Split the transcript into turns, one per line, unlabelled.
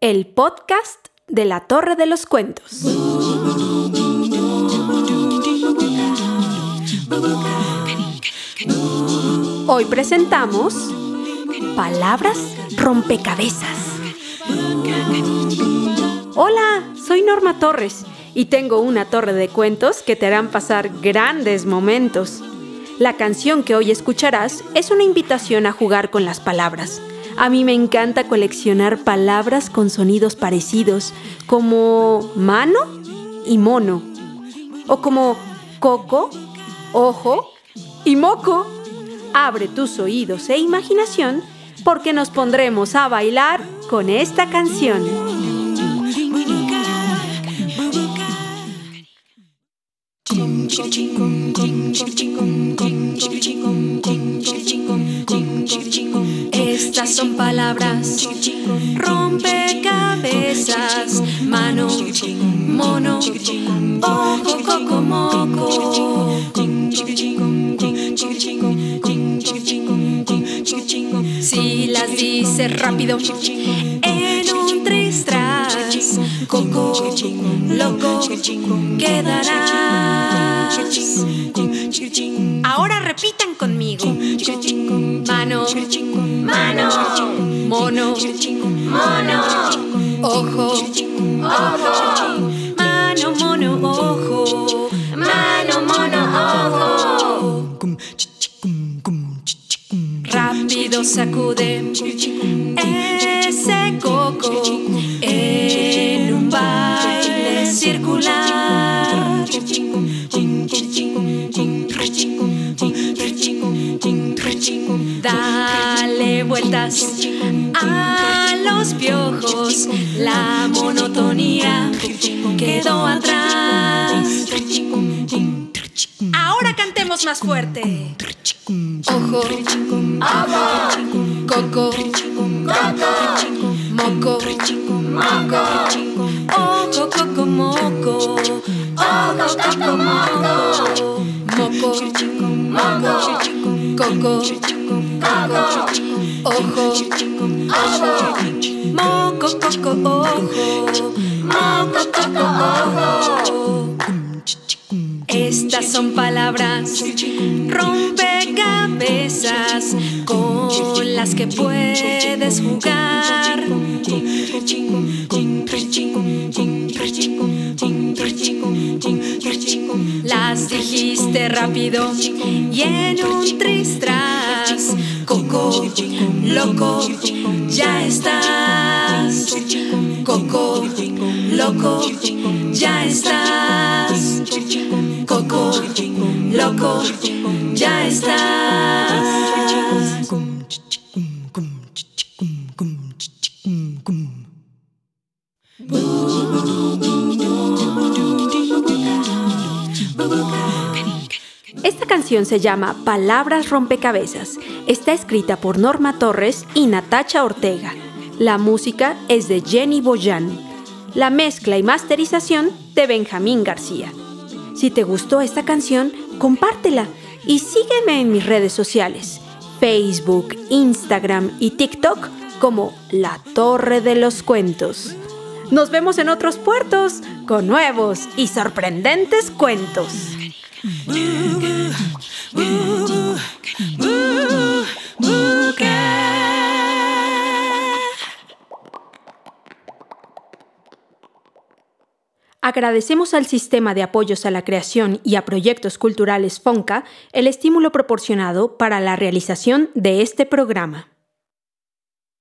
el podcast de la Torre de los Cuentos. Hoy presentamos Palabras rompecabezas. Hola, soy Norma Torres y tengo una torre de cuentos que te harán pasar grandes momentos. La canción que hoy escucharás es una invitación a jugar con las palabras. A mí me encanta coleccionar palabras con sonidos parecidos, como mano y mono, o como coco, ojo y moco. Abre tus oídos e imaginación porque nos pondremos a bailar con esta canción.
Son palabras rompecabezas, mano, mono, ojo, coco, moco. Si las dices rápido, en un tris coco, loco, quedarás.
Ahora repitan conmigo.
Mano, mano, mono, mono, ojo, ojo, mano, mono, ojo, mano, mono, ojo. Rápido sacude A los piojos, la monotonía quedó atrás.
Ahora cantemos más fuerte.
Ojo, coco, moco, moco, ojo, coco, moco, ojo, coco, moco, moco, moco, coco, coco, ojo, ojo, moco, coco, ojo, moco, coco, ojo. Estas son palabras rompecabezas con las que puedes jugar. Las dijiste rápido y en un coco, loco, ya estás. Coco, loco, ya estás. Coco, loco, ya estás.
Esta canción se llama Palabras Rompecabezas. Está escrita por Norma Torres y Natacha Ortega. La música es de Jenny Boyan. La mezcla y masterización de Benjamín García. Si te gustó esta canción, compártela y sígueme en mis redes sociales, Facebook, Instagram y TikTok como La Torre de los Cuentos. Nos vemos en otros puertos con nuevos y sorprendentes cuentos. Agradecemos al Sistema de Apoyos a la Creación y a Proyectos Culturales FONCA el estímulo proporcionado para la realización de este programa.